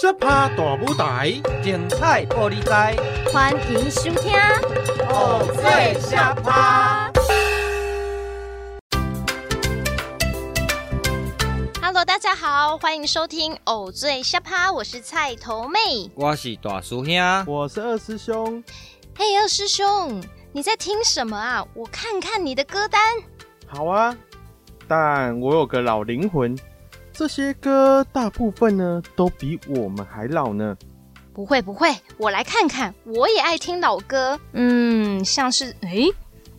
小趴大舞台，精彩玻璃台，欢迎收听《偶最小趴》。Hello，大家好，欢迎收听《偶最下趴》，我是菜头妹，我是大叔兄，我是二师兄。嘿，二师兄，你在听什么啊？我看看你的歌单。好啊，但我有个老灵魂。这些歌大部分呢，都比我们还老呢。不会不会，我来看看，我也爱听老歌。嗯，像是诶，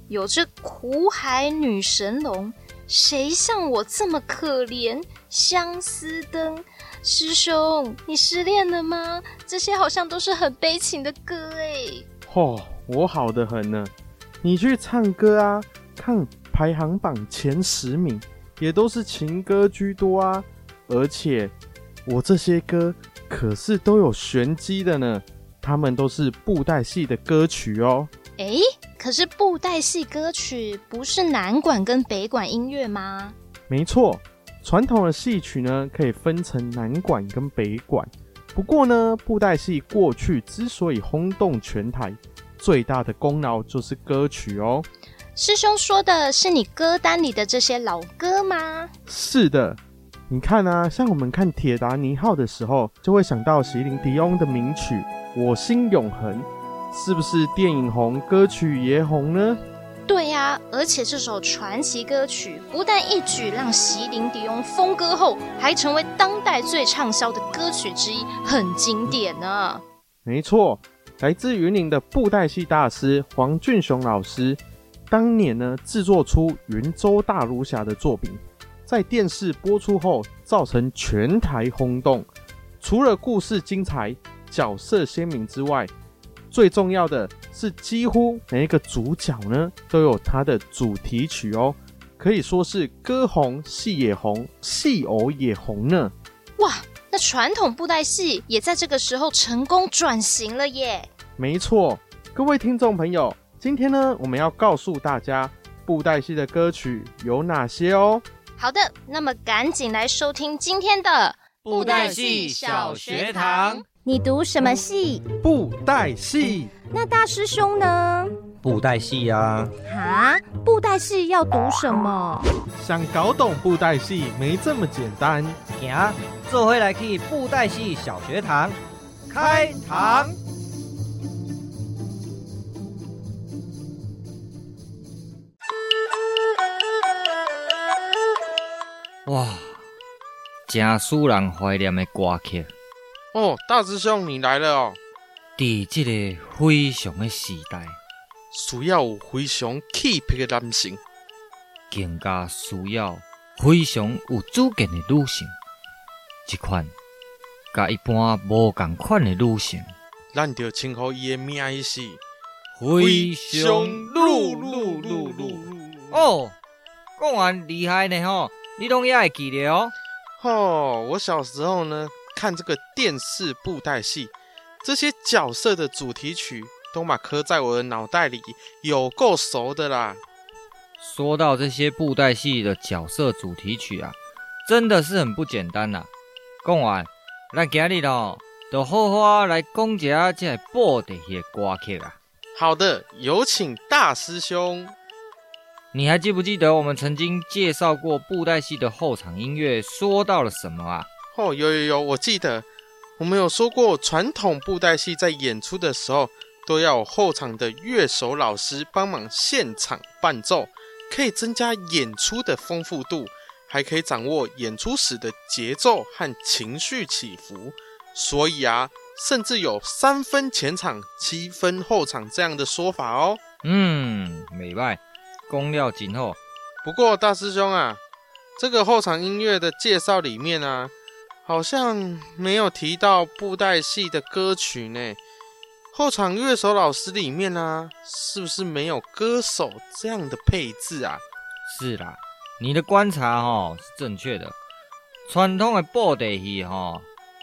有这苦海女神龙，谁像我这么可怜？相思灯，师兄，你失恋了吗？这些好像都是很悲情的歌诶。哦，我好的很呢。你去唱歌啊，看排行榜前十名。也都是情歌居多啊，而且我这些歌可是都有玄机的呢，他们都是布袋戏的歌曲哦。诶，可是布袋戏歌曲不是南管跟北管音乐吗？没错，传统的戏曲呢可以分成南管跟北管。不过呢，布袋戏过去之所以轰动全台，最大的功劳就是歌曲哦。师兄说的是你歌单里的这些老歌吗？是的，你看啊，像我们看《铁达尼号》的时候，就会想到席琳迪翁的名曲《我心永恒》，是不是电影红，歌曲也红呢？对呀，而且这首传奇歌曲不但一举让席琳迪翁封歌后，还成为当代最畅销的歌曲之一，很经典呢。没错，来自云林的布袋戏大师黄俊雄老师。当年呢，制作出《云州大儒侠》的作品，在电视播出后，造成全台轰动。除了故事精彩、角色鲜明之外，最重要的是，几乎每一个主角呢，都有他的主题曲哦，可以说是歌红，戏也红，戏偶也红呢。哇，那传统布袋戏也在这个时候成功转型了耶！没错，各位听众朋友。今天呢，我们要告诉大家布袋戏的歌曲有哪些哦。好的，那么赶紧来收听今天的布袋戏小学堂。你读什么戏？布袋戏。那大师兄呢？布袋戏呀。啊，布袋戏要读什么？想搞懂布袋戏没这么简单。行，这回来去布袋戏小学堂开堂。真使人怀念的歌曲哦！大师兄，你来了哦！在这个非常的时代，需要有非常气魄的男性，更加需要非常有主见的女性。一款甲一般无共款的女性，咱就称呼伊的名是非常露露露露哦！讲完厉害呢吼！你拢也会记得哦。哦，我小时候呢，看这个电视布袋戏，这些角色的主题曲都马刻在我的脑袋里，有够熟的啦。说到这些布袋戏的角色主题曲啊，真的是很不简单呐。讲完，那今日咯，就好好来讲一下这布袋戏的歌曲啊。好的，有请大师兄。你还记不记得我们曾经介绍过布袋戏的后场音乐说到了什么啊？哦，有有有，我记得我们有说过，传统布袋戏在演出的时候都要有后场的乐手老师帮忙现场伴奏，可以增加演出的丰富度，还可以掌握演出时的节奏和情绪起伏。所以啊，甚至有三分前场、七分后场这样的说法哦。嗯，美白。功料紧后，不过大师兄啊，这个后场音乐的介绍里面啊，好像没有提到布袋戏的歌曲呢。后场乐手老师里面呢，是不是没有歌手这样的配置啊？是啦，你的观察齁是正确的。传统的布袋戏吼，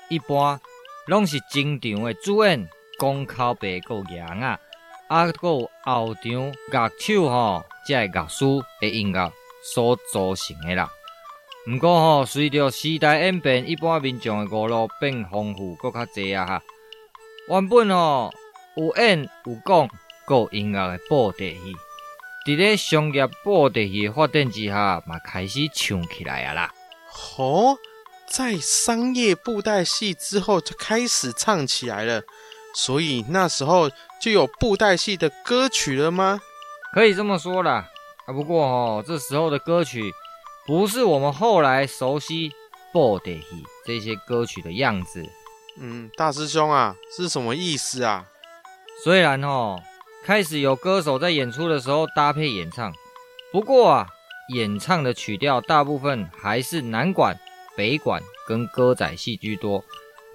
一般拢是经场的主演讲口白够赢啊，啊够后场乐手齁。这乐师的音乐所组成的啦，不过吼，随着时代演变，一般民众的娱乐变丰富，搁较济啊哈。原本吼有演有讲，搁有音乐的布袋戏，伫咧商业布袋戏发展之下，嘛开始唱起来啊啦。哦，在商业布袋戏之后就开始唱起来了，所以那时候就有布袋戏的歌曲了吗？可以这么说啦。啊，不过哦，这时候的歌曲。不是我们后来熟悉布袋戏这些歌曲的样子。嗯，大师兄啊，是什么意思啊？虽然哦，开始有歌手在演出的时候搭配演唱，不过啊，演唱的曲调大部分还是南管、北管跟歌仔戏居多，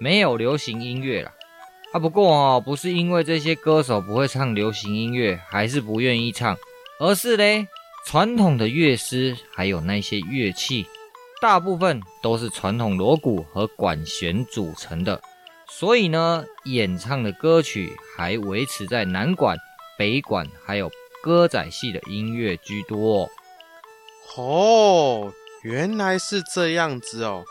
没有流行音乐啦。啊，不过哦，不是因为这些歌手不会唱流行音乐，还是不愿意唱，而是嘞。传统的乐师还有那些乐器，大部分都是传统锣鼓和管弦组成的，所以呢，演唱的歌曲还维持在南管、北管，还有歌仔戏的音乐居多。哦，原来是这样子哦。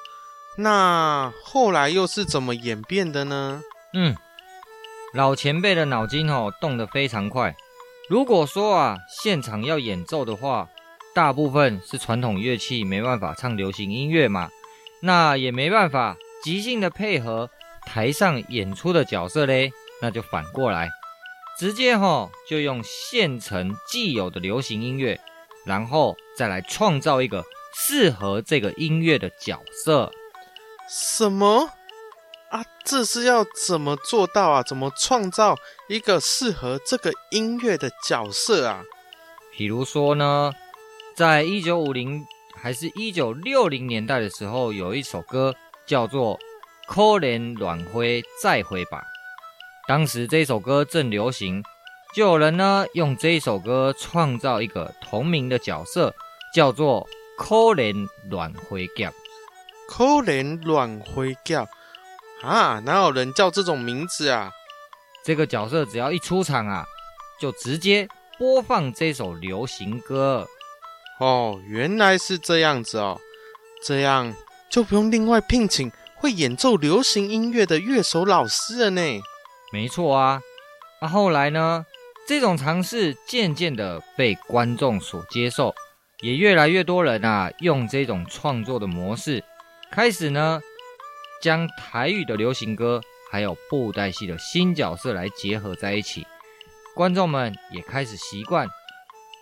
那后来又是怎么演变的呢？嗯，老前辈的脑筋哦，动得非常快。如果说啊，现场要演奏的话，大部分是传统乐器，没办法唱流行音乐嘛，那也没办法即兴的配合台上演出的角色嘞，那就反过来，直接吼就用现成既有的流行音乐，然后再来创造一个适合这个音乐的角色。什么？啊，这是要怎么做到啊？怎么创造一个适合这个音乐的角色啊？比如说呢，在一九五零还是一九六零年代的时候，有一首歌叫做《可怜恋花再回吧》。当时这首歌正流行，就有人呢用这首歌创造一个同名的角色，叫做《可怜恋花夹》。可怜恋花夹。啊，哪有人叫这种名字啊？这个角色只要一出场啊，就直接播放这首流行歌。哦，原来是这样子哦，这样就不用另外聘请会演奏流行音乐的乐手老师了呢。没错啊，那、啊、后来呢，这种尝试渐渐的被观众所接受，也越来越多人啊用这种创作的模式，开始呢。将台语的流行歌还有布袋戏的新角色来结合在一起，观众们也开始习惯，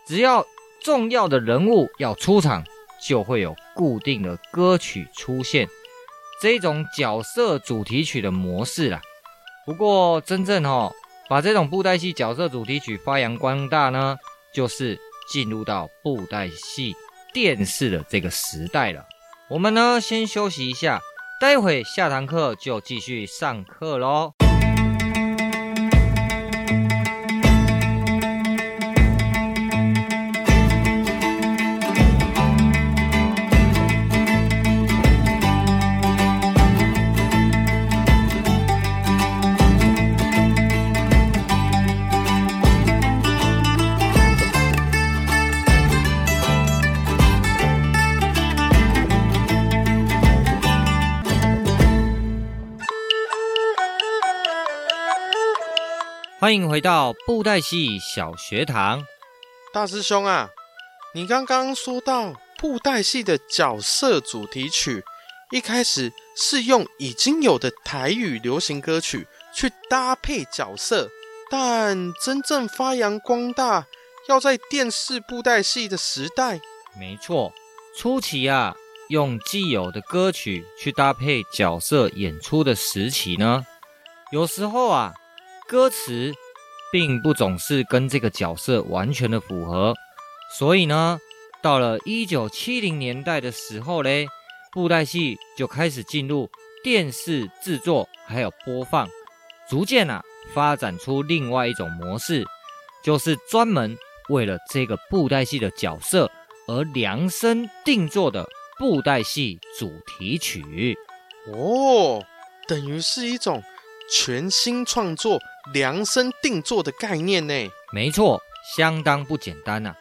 只要重要的人物要出场，就会有固定的歌曲出现，这种角色主题曲的模式啦。不过，真正哦，把这种布袋戏角色主题曲发扬光大呢，就是进入到布袋戏电视的这个时代了。我们呢，先休息一下。待会下堂课就继续上课喽。欢迎回到布袋戏小学堂，大师兄啊，你刚刚说到布袋戏的角色主题曲，一开始是用已经有的台语流行歌曲去搭配角色，但真正发扬光大，要在电视布袋戏的时代。没错，初期啊，用既有的歌曲去搭配角色演出的时期呢，有时候啊。歌词并不总是跟这个角色完全的符合，所以呢，到了一九七零年代的时候嘞，布袋戏就开始进入电视制作还有播放，逐渐啊发展出另外一种模式，就是专门为了这个布袋戏的角色而量身定做的布袋戏主题曲。哦，等于是一种全新创作。量身定做的概念呢？没错，相当不简单呐、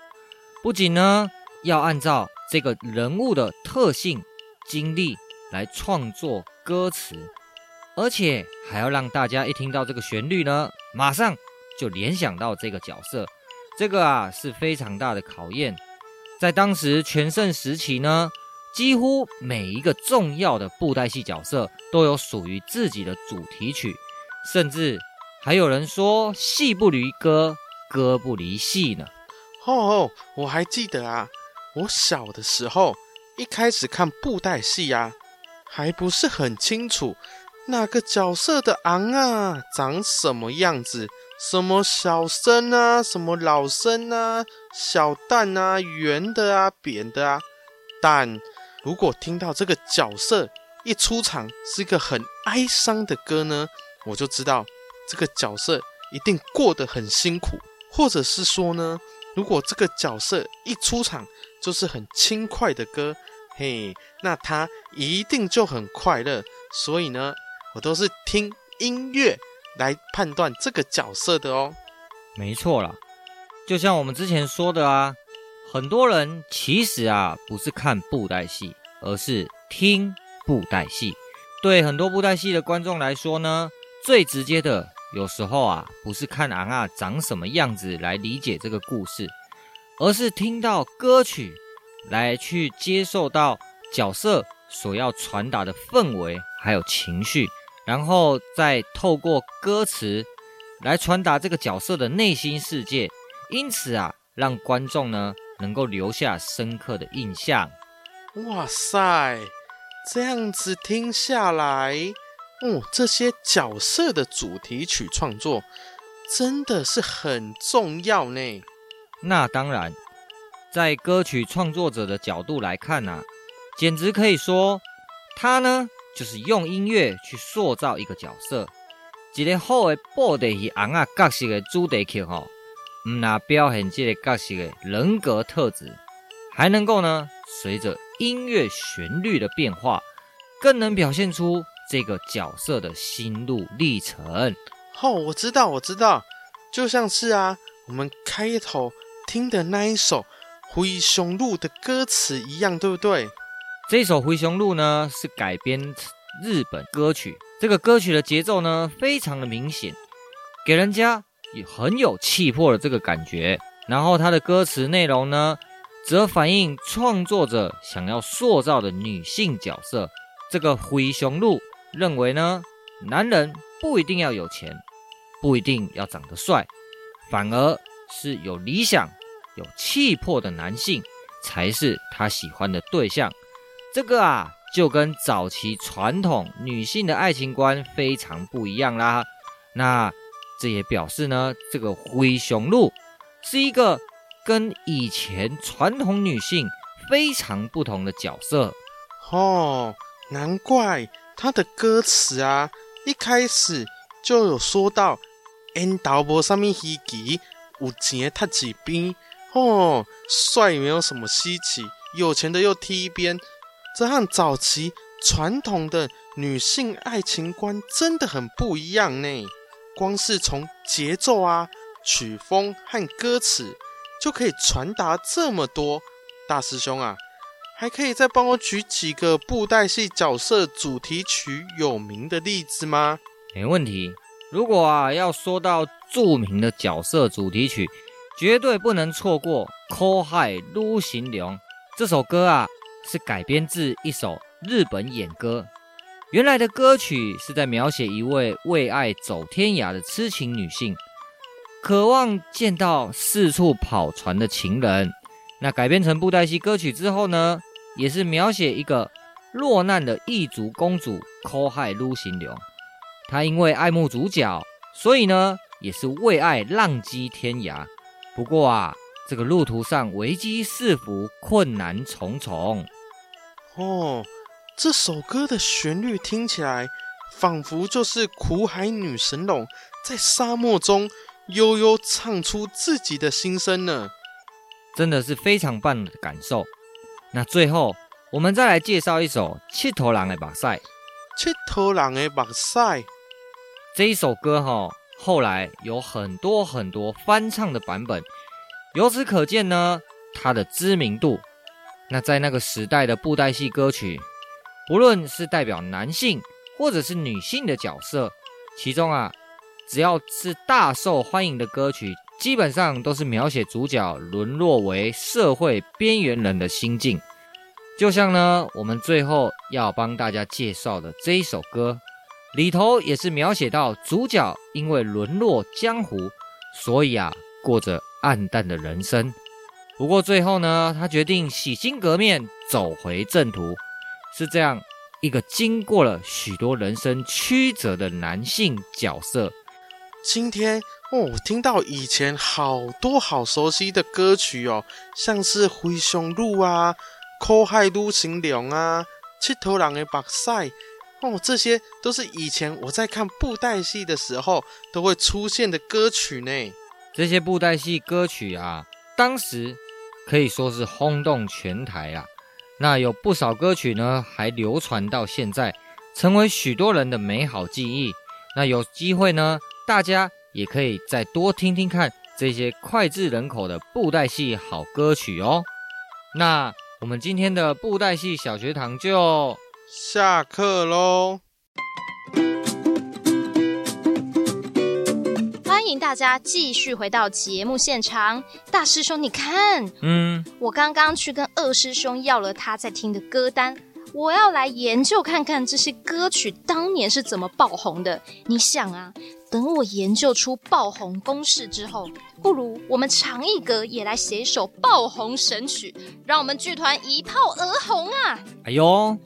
不仅呢要按照这个人物的特性经历来创作歌词，而且还要让大家一听到这个旋律呢，马上就联想到这个角色。这个啊是非常大的考验。在当时全盛时期呢，几乎每一个重要的布袋戏角色都有属于自己的主题曲，甚至还有人说“戏不离歌，歌不离戏”呢。哦哦，我还记得啊，我小的时候一开始看布袋戏啊，还不是很清楚那个角色的昂啊长什么样子，什么小生啊，什么老生啊，小旦啊，圆的啊，扁的啊。但如果听到这个角色一出场是一个很哀伤的歌呢，我就知道这个角色一定过得很辛苦，或者是说呢。如果这个角色一出场就是很轻快的歌，嘿，那他一定就很快乐。所以呢，我都是听音乐来判断这个角色的哦。没错啦，就像我们之前说的啊，很多人其实啊不是看布袋戏，而是听布袋戏。对很多布袋戏的观众来说呢，最直接的。有时候啊，不是看昂啊长什么样子来理解这个故事，而是听到歌曲来去接受到角色所要传达的氛围还有情绪，然后再透过歌词来传达这个角色的内心世界，因此啊，让观众呢能够留下深刻的印象。哇塞，这样子听下来。哦，这些角色的主题曲创作真的是很重要呢。那当然，在歌曲创作者的角度来看呢、啊，简直可以说，他呢就是用音乐去塑造一个角色。一个好的布袋戏尪仔角色的主题曲吼，唔那表现这个角色的人格特质，还能够呢随着音乐旋律的变化，更能表现出。这个角色的心路历程。哦，我知道，我知道，就像是啊，我们开头听的那一首《灰熊路》的歌词一样，对不对？这首《灰熊路》呢，是改编日本歌曲。这个歌曲的节奏呢，非常的明显，给人家也很有气魄的这个感觉。然后它的歌词内容呢，则反映创作者想要塑造的女性角色。这个灰熊路。认为呢，男人不一定要有钱，不一定要长得帅，反而是有理想、有气魄的男性才是他喜欢的对象。这个啊，就跟早期传统女性的爱情观非常不一样啦。那这也表示呢，这个灰熊鹿是一个跟以前传统女性非常不同的角色。哦，难怪。他的歌词啊，一开始就有说到“缘投无啥物稀奇，有钱踢一边”，哦，帅没有什么稀奇，有钱的又踢一边，这和早期传统的女性爱情观真的很不一样呢。光是从节奏啊、曲风和歌词，就可以传达这么多。大师兄啊！还可以再帮我举几个布袋戏角色主题曲有名的例子吗？没问题。如果啊要说到著名的角色主题曲，绝对不能错过《苦海撸行龙》这首歌啊，是改编自一首日本演歌。原来的歌曲是在描写一位为爱走天涯的痴情女性，渴望见到四处跑船的情人。那改编成布袋戏歌曲之后呢？也是描写一个落难的异族公主苦海撸行龙，她因为爱慕主角，所以呢也是为爱浪迹天涯。不过啊，这个路途上危机四伏，困难重重。哦，这首歌的旋律听起来仿佛就是苦海女神龙在沙漠中悠悠唱出自己的心声呢，真的是非常棒的感受。那最后，我们再来介绍一首《七头狼的目屎》。七头狼的目屎这一首歌哈，后来有很多很多翻唱的版本，由此可见呢，它的知名度。那在那个时代的布袋戏歌曲，不论是代表男性或者是女性的角色，其中啊，只要是大受欢迎的歌曲，基本上都是描写主角沦落为社会边缘人的心境。就像呢，我们最后要帮大家介绍的这一首歌，里头也是描写到主角因为沦落江湖，所以啊，过着暗淡的人生。不过最后呢，他决定洗心革面，走回正途。是这样一个经过了许多人生曲折的男性角色。今天哦，我听到以前好多好熟悉的歌曲哦，像是《灰熊路》啊，《苦海女神龙》啊，《七头狼的目屎》哦，这些都是以前我在看布袋戏的时候都会出现的歌曲呢。这些布袋戏歌曲啊，当时。可以说是轰动全台啊！那有不少歌曲呢，还流传到现在，成为许多人的美好记忆。那有机会呢，大家也可以再多听听看这些脍炙人口的布袋戏好歌曲哦。那我们今天的布袋戏小学堂就下课喽。欢迎大家继续回到节目现场，大师兄，你看，嗯，我刚刚去跟二师兄要了他在听的歌单，我要来研究看看这些歌曲当年是怎么爆红的。你想啊，等我研究出爆红公式之后，不如我们长一格也来写一首爆红神曲，让我们剧团一炮而红啊！哎呦，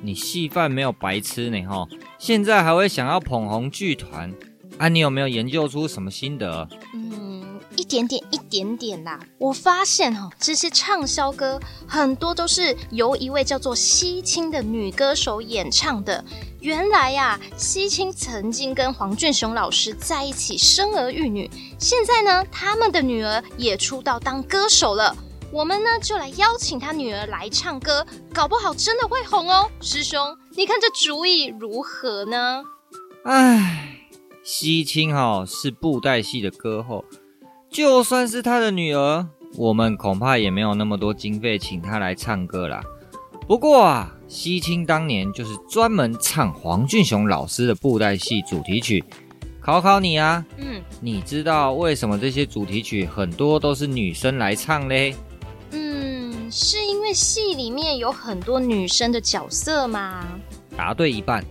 你戏饭没有白吃呢哈，现在还会想要捧红剧团？啊，你有没有研究出什么心得？嗯，一点点，一点点啦。我发现哦，这些畅销歌很多都是由一位叫做西青的女歌手演唱的。原来呀，西青曾经跟黄俊雄老师在一起生儿育女，现在呢，他们的女儿也出道当歌手了。我们呢，就来邀请他女儿来唱歌，搞不好真的会红哦。师兄，你看这主意如何呢？唉。西青哈是布袋戏的歌后，就算是他的女儿，我们恐怕也没有那么多经费请他来唱歌啦。不过啊，西青当年就是专门唱黄俊雄老师的布袋戏主题曲。考考你啊，嗯，你知道为什么这些主题曲很多都是女生来唱嘞？嗯，是因为戏里面有很多女生的角色吗？答对一半。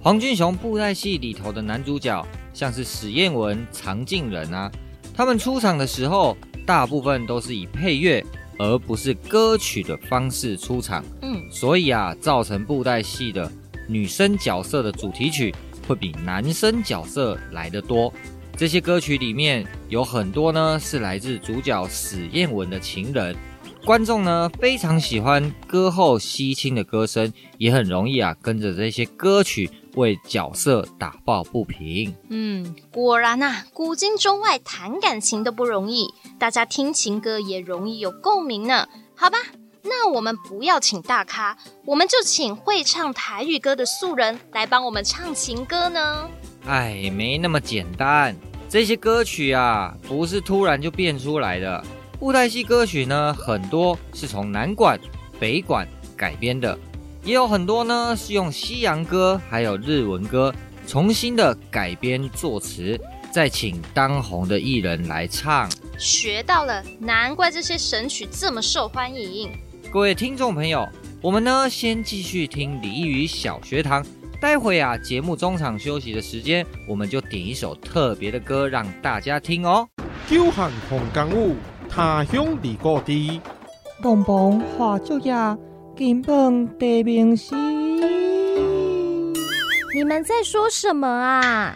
黄俊雄布袋戏里头的男主角，像是史艳文、常静人啊，他们出场的时候，大部分都是以配乐而不是歌曲的方式出场。嗯，所以啊，造成布袋戏的女生角色的主题曲会比男生角色来得多。这些歌曲里面有很多呢，是来自主角史艳文的情人。观众呢非常喜欢歌后西青的歌声，也很容易啊跟着这些歌曲为角色打抱不平。嗯，果然呐，古今中外谈感情都不容易，大家听情歌也容易有共鸣呢。好吧，那我们不要请大咖，我们就请会唱台语歌的素人来帮我们唱情歌呢。哎，没那么简单，这些歌曲啊不是突然就变出来的。布袋戏歌曲呢，很多是从南管、北管改编的，也有很多呢是用西洋歌还有日文歌重新的改编作词，再请当红的艺人来唱。学到了，难怪这些神曲这么受欢迎。各位听众朋友，我们呢先继续听李一语小学堂，待会啊节目中场休息的时间，我们就点一首特别的歌让大家听哦。久旱逢甘雨。他乡遇故地，东风化作叶，金榜题名时。你们在说什么啊？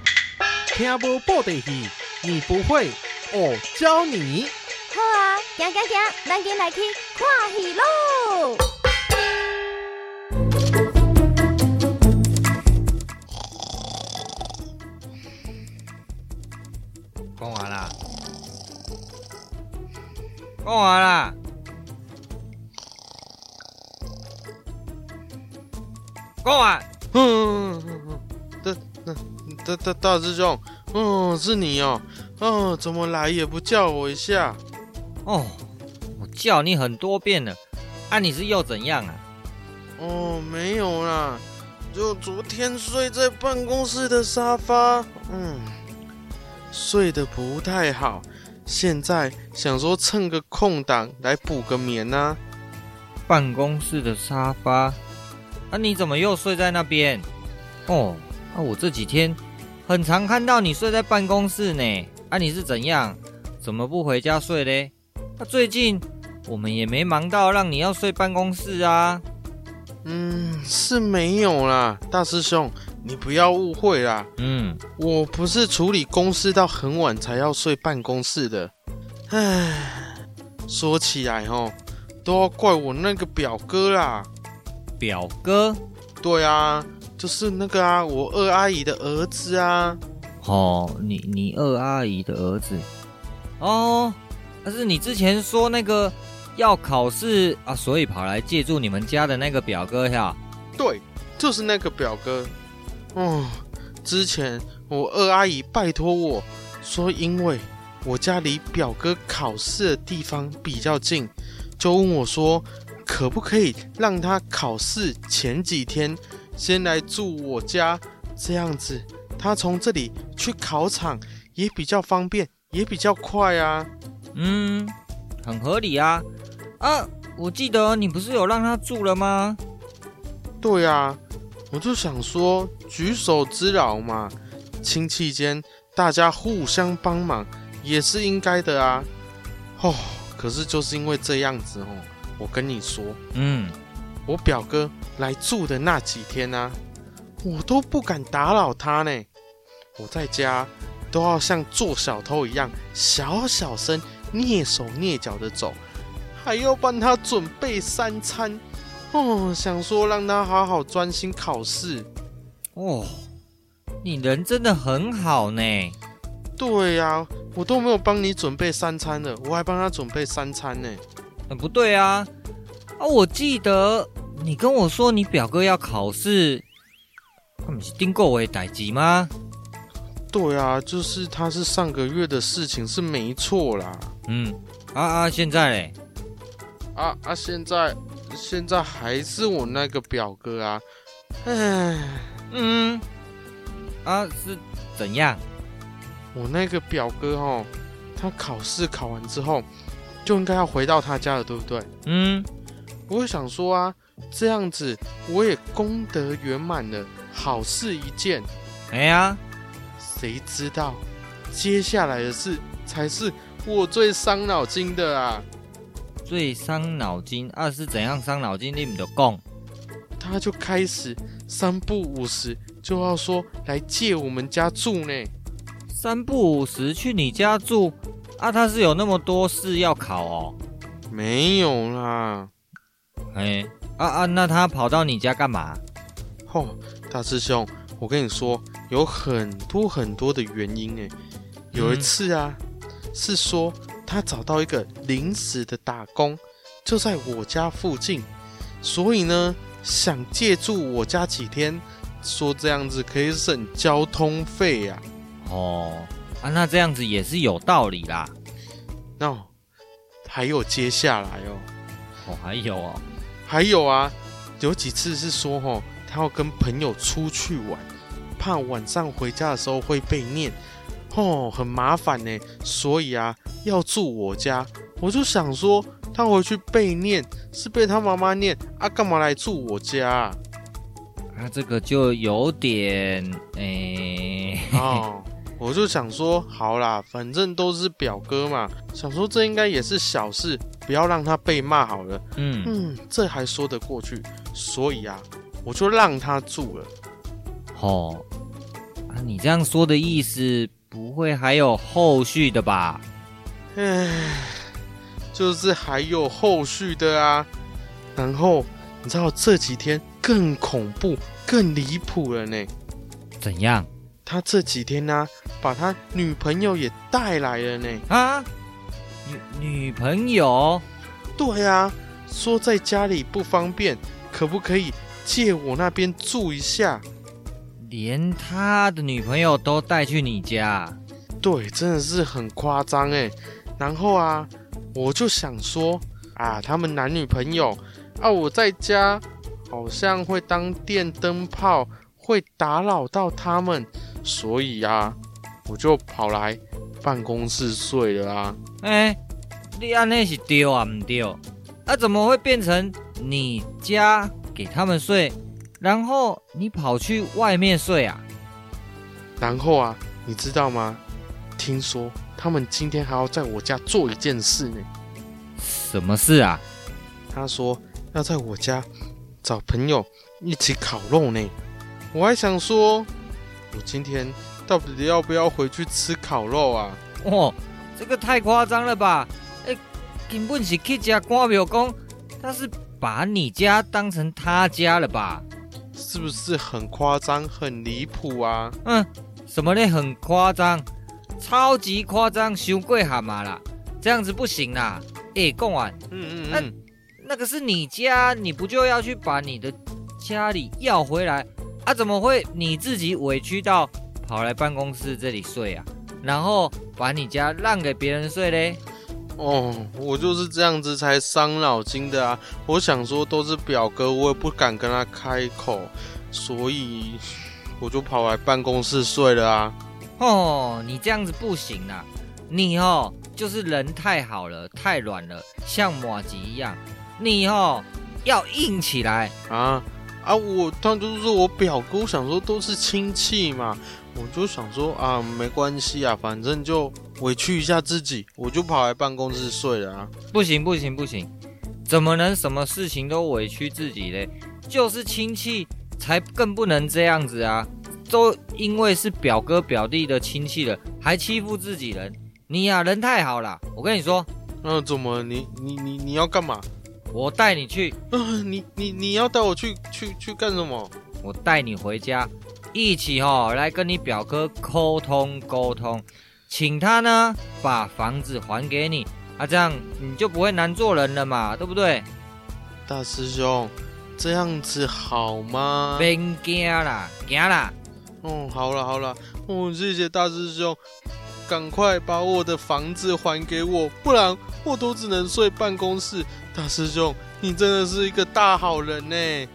听无布袋戏，你不会，我教你。好啊，行行行，咱今来去看戏喽。讲完了。讲完啦，讲完。嗯，大大大大大师兄，嗯，是你哦。嗯，怎么来也不叫我一下？哦，我叫你很多遍了，啊，你是又怎样啊？哦，没有啦，就昨天睡在办公室的沙发，嗯，睡得不太好，现在想说趁个空档来补个眠啊。办公室的沙发，啊，你怎么又睡在那边？哦，啊，我这几天很常看到你睡在办公室呢。啊，你是怎样？怎么不回家睡嘞？啊，最近我们也没忙到让你要睡办公室啊。嗯，是没有啦，大师兄，你不要误会啦。嗯，我不是处理公事到很晚才要睡办公室的。唉，说起来哦，都要怪我那个表哥啦。表哥？对啊，就是那个啊，我二阿姨的儿子啊。哦，你你二阿姨的儿子？哦，但是你之前说那个。要考试啊，所以跑来借住你们家的那个表哥呀？对，就是那个表哥。哦，之前我二阿姨拜托我说，因为我家离表哥考试的地方比较近，就问我说，可不可以让他考试前几天先来住我家，这样子他从这里去考场也比较方便，也比较快啊。嗯，很合理啊。啊，我记得你不是有让他住了吗？对啊，我就想说举手之劳嘛，亲戚间大家互相帮忙也是应该的啊。哦，可是就是因为这样子哦，我跟你说，嗯，我表哥来住的那几天啊，我都不敢打扰他呢。我在家都要像做小偷一样，小小声、蹑手蹑脚的走。还要帮他准备三餐，哦，想说让他好好专心考试。哦，你人真的很好呢。对呀、啊，我都没有帮你准备三餐了，我还帮他准备三餐呢。嗯，不对啊，啊，我记得你跟我说你表哥要考试，他们是订购为代志吗？对啊，就是他是上个月的事情是没错啦。嗯，啊啊，现在嘞？啊啊！现在现在还是我那个表哥啊，唉，嗯，啊是怎样？我那个表哥哦，他考试考完之后就应该要回到他家了，对不对？嗯，我想说啊，这样子我也功德圆满了，好事一件。哎呀，谁知道接下来的事才是我最伤脑筋的啊！最伤脑筋啊，是怎样伤脑筋？你们就讲，他就开始三不五时就要说来借我们家住呢。三不五时去你家住啊？他是有那么多事要考哦？没有啦。哎，啊啊，那他跑到你家干嘛？吼、哦，大师兄，我跟你说，有很多很多的原因哎。有一次啊，嗯、是说。他找到一个临时的打工，就在我家附近，所以呢，想借住我家几天，说这样子可以省交通费呀。哦，啊，那这样子也是有道理啦。那、no, 还有接下来哦，哦，还有哦，还有啊，有几次是说哦，他要跟朋友出去玩，怕晚上回家的时候会被念。哦，很麻烦呢，所以啊，要住我家。我就想说，他回去被念是被他妈妈念啊，干嘛来住我家啊？啊，这个就有点诶。欸、哦，我就想说，好啦，反正都是表哥嘛，想说这应该也是小事，不要让他被骂好了。嗯嗯，这还说得过去，所以啊，我就让他住了。哦，啊，你这样说的意思？不会还有后续的吧？唉，就是还有后续的啊。然后你知道这几天更恐怖、更离谱了呢？怎样？他这几天呢、啊，把他女朋友也带来了呢。啊？女女朋友？对啊，说在家里不方便，可不可以借我那边住一下？连他的女朋友都带去你家？对，真的是很夸张哎。然后啊，我就想说啊，他们男女朋友啊，我在家好像会当电灯泡，会打扰到他们，所以啊，我就跑来办公室睡了啊。哎、欸，你安那是丢啊，唔丢？啊，怎么会变成你家给他们睡，然后你跑去外面睡啊？然后啊，你知道吗？听说他们今天还要在我家做一件事呢。什么事啊？他说要在我家找朋友一起烤肉呢。我还想说，我今天到底要不要回去吃烤肉啊？哦，这个太夸张了吧？哎，根本是去家关庙公，他是把你家当成他家了吧？是不是很夸张、很离谱啊？嗯，什么呢？很夸张。超级夸张，太过蛤蟆啦，这样子不行啦。哎，贡丸，嗯嗯嗯，那那个是你家，你不就要去把你的家里要回来啊？怎么会你自己委屈到跑来办公室这里睡啊？然后把你家让给别人睡嘞？哦，我就是这样子才伤脑筋的啊！我想说都是表哥，我也不敢跟他开口，所以我就跑来办公室睡了啊。哦，你这样子不行啊！你哦，就是人太好了，太软了，像马吉一样。你哦，要硬起来啊啊！我他就是我表哥，我想说都是亲戚嘛，我就想说啊，没关系啊，反正就委屈一下自己，我就跑来办公室睡了啊。不行不行不行，怎么能什么事情都委屈自己嘞？就是亲戚才更不能这样子啊！都因为是表哥表弟的亲戚了，还欺负自己人，你呀、啊、人太好了。我跟你说，那、呃、怎么你你你你要干嘛？我带你去。嗯、呃，你你你要带我去去去干什么？我带你回家，一起哈、哦、来跟你表哥沟通沟通，请他呢把房子还给你啊，这样你就不会难做人了嘛，对不对？大师兄，这样子好吗？别惊啦，惊啦。哦，好了好了，哦，谢谢大师兄，赶快把我的房子还给我，不然我都只能睡办公室。大师兄，你真的是一个大好人呢！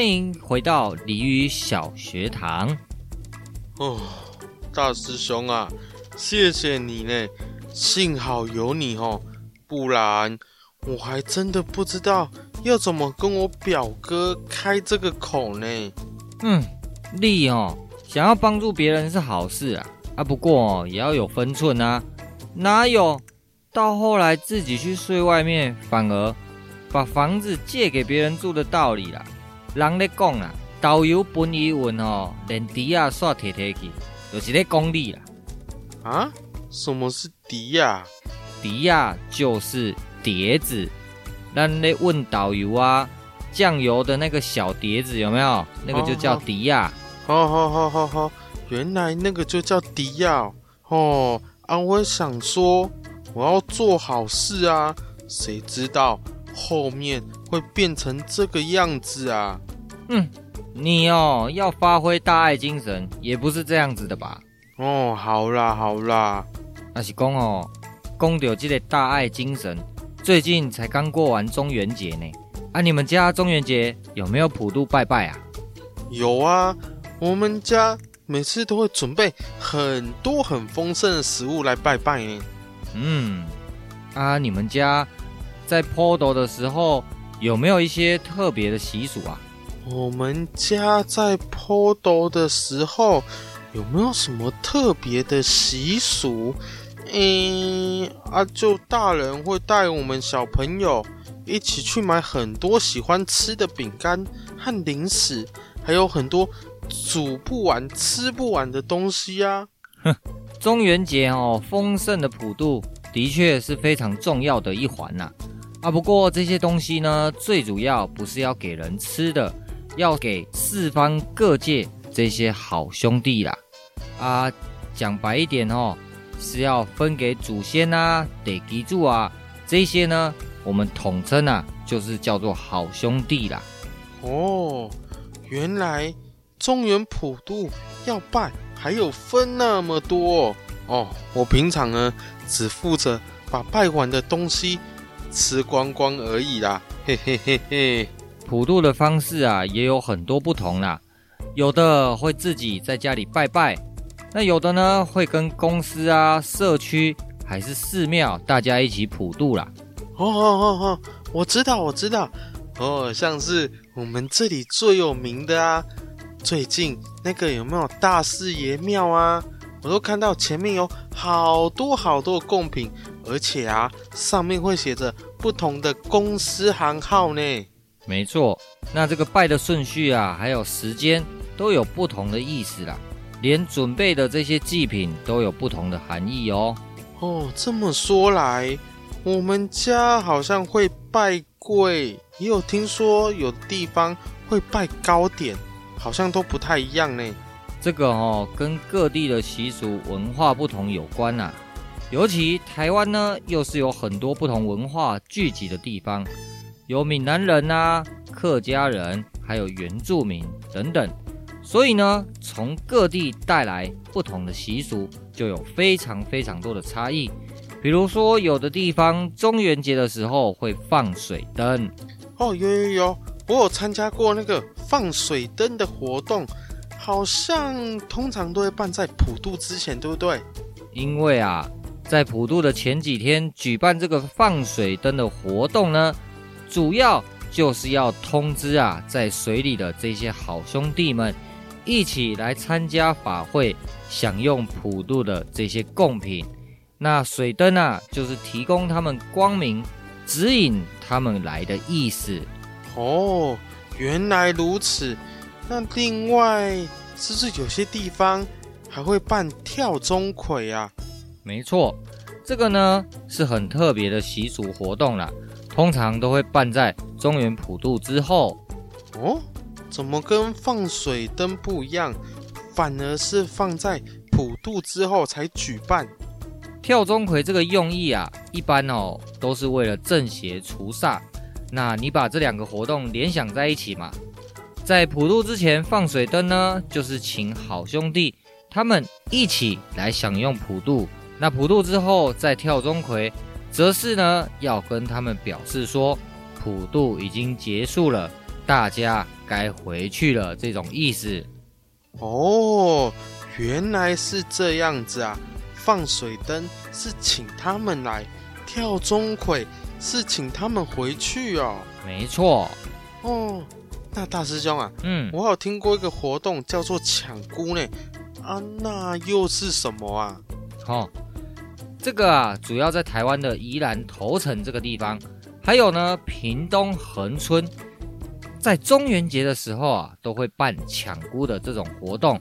欢迎回到鲤鱼小学堂。哦，大师兄啊，谢谢你呢，幸好有你哦，不然我还真的不知道要怎么跟我表哥开这个口呢。嗯，利哦，想要帮助别人是好事啊，啊，不过也要有分寸啊，哪有到后来自己去睡外面，反而把房子借给别人住的道理啦？人咧讲啊，导游本伊运哦，连笛啊煞提提去，就是咧讲理啦。啊？什么是笛啊？笛啊，就是碟子。咱咧问导游啊，酱油的那个小碟子有没有？那个就叫笛呀。好好好好好，原来那个就叫笛呀。哦，啊，我想说我要做好事啊，谁知道？后面会变成这个样子啊！嗯，你哦要发挥大爱精神，也不是这样子的吧？哦，好啦好啦，那是讲哦，讲到这个大爱精神，最近才刚过完中元节呢。啊，你们家中元节有没有普渡拜拜啊？有啊，我们家每次都会准备很多很丰盛的食物来拜拜呢。嗯，啊，你们家？在普渡的时候，有没有一些特别的习俗啊？我们家在普渡的时候，有没有什么特别的习俗？嗯，啊，就大人会带我们小朋友一起去买很多喜欢吃的饼干和零食，还有很多煮不完、吃不完的东西啊。哼，中元节哦，丰盛的普渡的确是非常重要的一环呐。啊，啊不过这些东西呢，最主要不是要给人吃的，要给四方各界这些好兄弟啦。啊，讲白一点哦，是要分给祖先啊、地基主啊这些呢，我们统称啊，就是叫做好兄弟啦。哦，原来中原普渡要拜，还有分那么多哦。我平常呢，只负责把拜完的东西。吃光光而已啦，嘿嘿嘿嘿。普渡的方式啊，也有很多不同啦。有的会自己在家里拜拜，那有的呢，会跟公司啊、社区还是寺庙大家一起普渡啦。哦哦哦哦，我知道，我知道。哦，像是我们这里最有名的啊，最近那个有没有大士爷庙啊？我都看到前面有好多好多的贡品。而且啊，上面会写着不同的公司行号呢。没错，那这个拜的顺序啊，还有时间都有不同的意思啦。连准备的这些祭品都有不同的含义哦。哦，这么说来，我们家好像会拜贵，也有听说有地方会拜糕点，好像都不太一样呢。这个哦，跟各地的习俗文化不同有关呐、啊。尤其台湾呢，又是有很多不同文化聚集的地方，有闽南人啊、客家人，还有原住民等等，所以呢，从各地带来不同的习俗，就有非常非常多的差异。比如说，有的地方中元节的时候会放水灯，哦，有有有，我有参加过那个放水灯的活动，好像通常都会办在普渡之前，对不对？因为啊。在普渡的前几天举办这个放水灯的活动呢，主要就是要通知啊，在水里的这些好兄弟们，一起来参加法会，享用普渡的这些贡品。那水灯啊，就是提供他们光明，指引他们来的意思。哦，原来如此。那另外，是不是有些地方还会办跳钟馗啊？没错，这个呢是很特别的习俗活动啦，通常都会办在中原普渡之后。哦，怎么跟放水灯不一样？反而是放在普渡之后才举办。跳钟馗这个用意啊，一般哦都是为了正邪除煞。那你把这两个活动联想在一起嘛，在普渡之前放水灯呢，就是请好兄弟他们一起来享用普渡。那普渡之后再跳钟馗，则是呢要跟他们表示说，普渡已经结束了，大家该回去了这种意思。哦，原来是这样子啊！放水灯是请他们来，跳钟馗是请他们回去哦。没错。哦，那大师兄啊，嗯，我有听过一个活动叫做抢姑呢。啊，那又是什么啊？哦，这个啊，主要在台湾的宜兰头城这个地方，还有呢，屏东恒村。在中元节的时候啊，都会办抢姑的这种活动。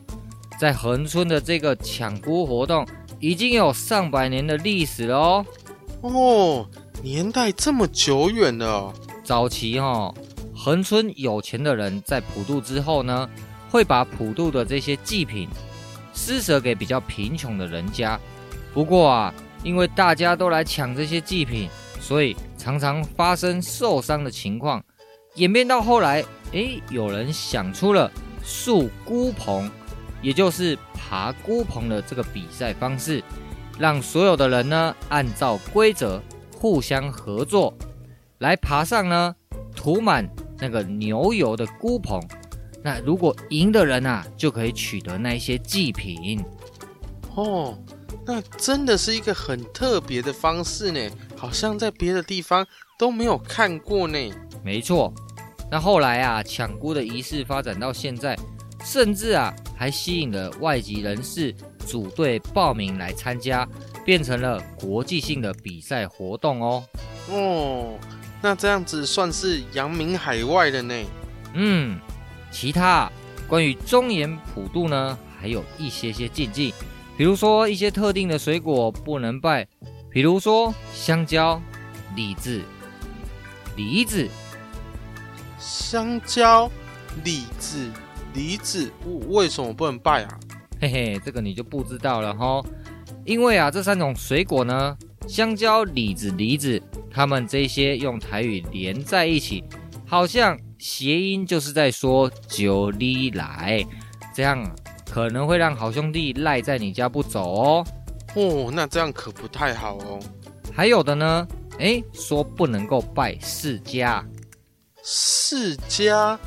在恒村的这个抢姑活动，已经有上百年的历史了哦。哦，年代这么久远了哦。早期哈、哦，恒春有钱的人在普渡之后呢，会把普渡的这些祭品施舍给比较贫穷的人家。不过啊，因为大家都来抢这些祭品，所以常常发生受伤的情况。演变到后来，诶，有人想出了树孤棚，也就是爬孤棚的这个比赛方式，让所有的人呢按照规则互相合作，来爬上呢涂满那个牛油的菇棚。那如果赢的人啊，就可以取得那些祭品。哦，那真的是一个很特别的方式呢，好像在别的地方都没有看过呢。没错。那后来啊，抢菇的仪式发展到现在，甚至啊还吸引了外籍人士组队报名来参加，变成了国际性的比赛活动哦。哦，那这样子算是扬名海外了呢。嗯，其他关于中元普渡呢，还有一些些禁忌，比如说一些特定的水果不能拜，比如说香蕉、李子、梨子。香蕉、李子、梨子，为什么不能拜啊？嘿嘿，这个你就不知道了哈。因为啊，这三种水果呢，香蕉、李子、梨子，它们这些用台语连在一起，好像谐音就是在说“九里来”，这样可能会让好兄弟赖在你家不走哦。哦，那这样可不太好哦。还有的呢，诶，说不能够拜世家，世家，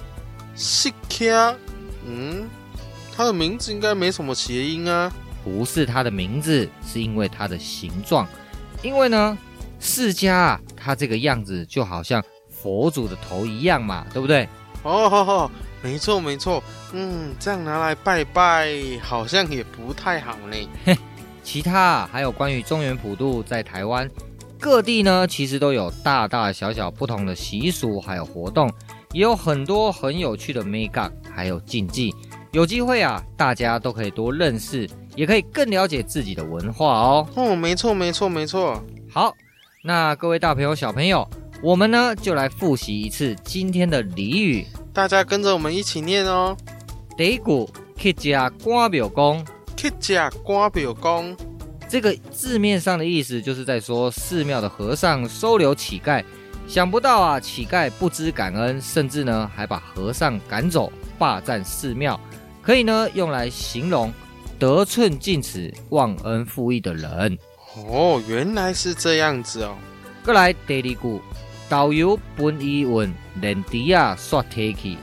世家，嗯，他的名字应该没什么谐音啊。不是他的名字，是因为他的形状。因为呢，释迦啊，他这个样子就好像佛祖的头一样嘛，对不对？哦，没错没错。嗯，这样拿来拜拜，好像也不太好呢。嘿，其他还有关于中原普渡，在台湾。各地呢，其实都有大大小小不同的习俗，还有活动，也有很多很有趣的眉角，还有禁忌。有机会啊，大家都可以多认识，也可以更了解自己的文化哦。哦，没错，没错，没错。好，那各位大朋友、小朋友，我们呢就来复习一次今天的俚语，大家跟着我们一起念哦。第一句，乞食赶庙公，乞食赶庙公。这个字面上的意思就是在说寺庙的和尚收留乞丐，想不到啊，乞丐不知感恩，甚至呢还把和尚赶走，霸占寺庙，可以呢用来形容得寸进尺、忘恩负义的人。哦，原来是这样子哦。过来第二句，导游本伊运，连猪仔煞提去。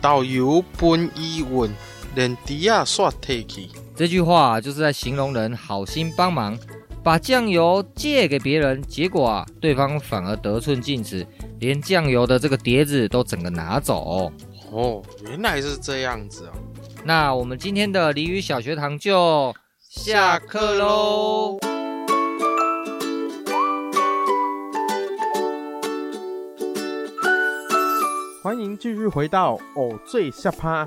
导游本伊运，连猪仔煞提去。这句话就是在形容人好心帮忙，把酱油借给别人，结果啊，对方反而得寸进尺，连酱油的这个碟子都整个拿走。哦，原来是这样子哦。那我们今天的俚语小学堂就下课喽。欢迎继续回到偶最下趴，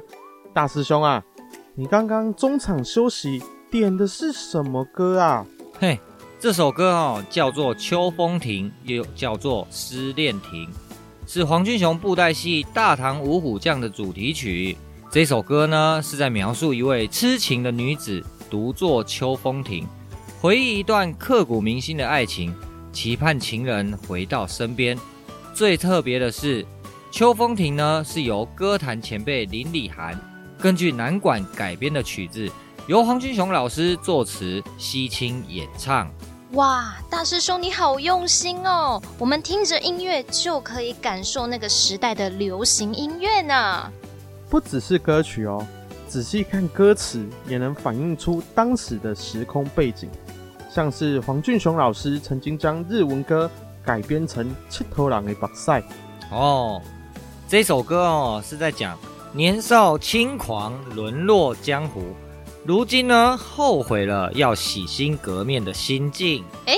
大师兄啊。你刚刚中场休息点的是什么歌啊？嘿，这首歌哦叫做《秋风亭》，又叫做《失恋亭》，是黄俊雄布袋戏《大唐五虎将》的主题曲。这首歌呢是在描述一位痴情的女子独坐秋风亭，回忆一段刻骨铭心的爱情，期盼情人回到身边。最特别的是，《秋风亭》呢是由歌坛前辈林礼涵。根据南管改编的曲子，由黄俊雄老师作词，西青演唱。哇，大师兄你好用心哦！我们听着音乐就可以感受那个时代的流行音乐呢。不只是歌曲哦，仔细看歌词也能反映出当时的时空背景。像是黄俊雄老师曾经将日文歌改编成《七头狼的目屎》哦，这首歌哦是在讲年少轻狂沦落江湖。如今呢，后悔了要洗心革面的心境。哎，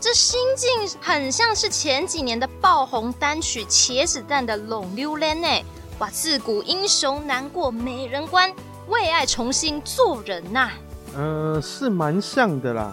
这心境很像是前几年的爆红单曲《茄子蛋》的《浪流连》呢。哇，自古英雄难过美人关，为爱重新做人呐、啊。呃，是蛮像的啦。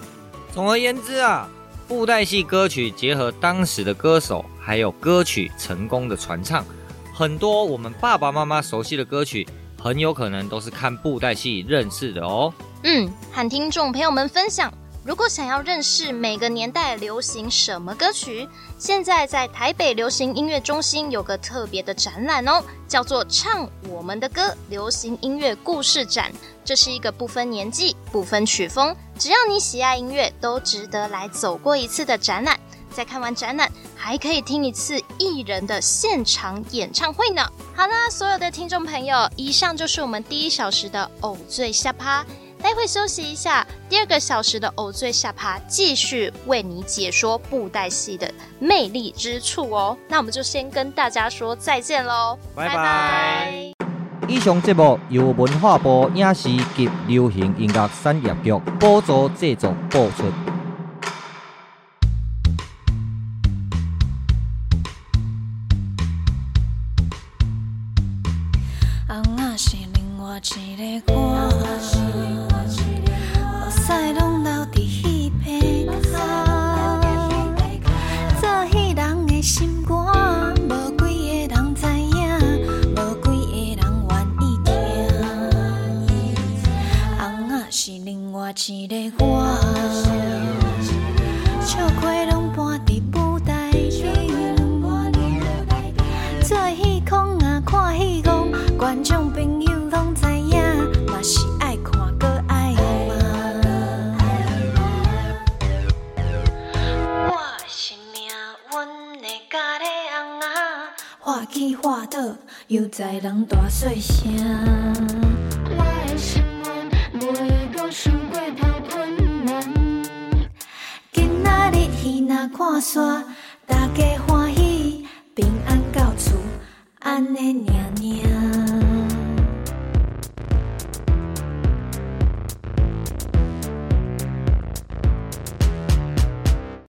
总而言之啊，布袋戏歌曲结合当时的歌手，还有歌曲成功的传唱，很多我们爸爸妈妈熟悉的歌曲。很有可能都是看布袋戏认识的哦。嗯，和听众朋友们分享，如果想要认识每个年代流行什么歌曲，现在在台北流行音乐中心有个特别的展览哦，叫做《唱我们的歌：流行音乐故事展》。这是一个不分年纪、不分曲风，只要你喜爱音乐，都值得来走过一次的展览。在看完展览，还可以听一次艺人的现场演唱会呢。好啦，所有的听众朋友，以上就是我们第一小时的偶醉下趴。待会休息一下，第二个小时的偶醉下趴继续为你解说布袋戏的魅力之处哦。那我们就先跟大家说再见喽，拜拜。以上节目由文化部影视及流行音乐产业局补助制作播出。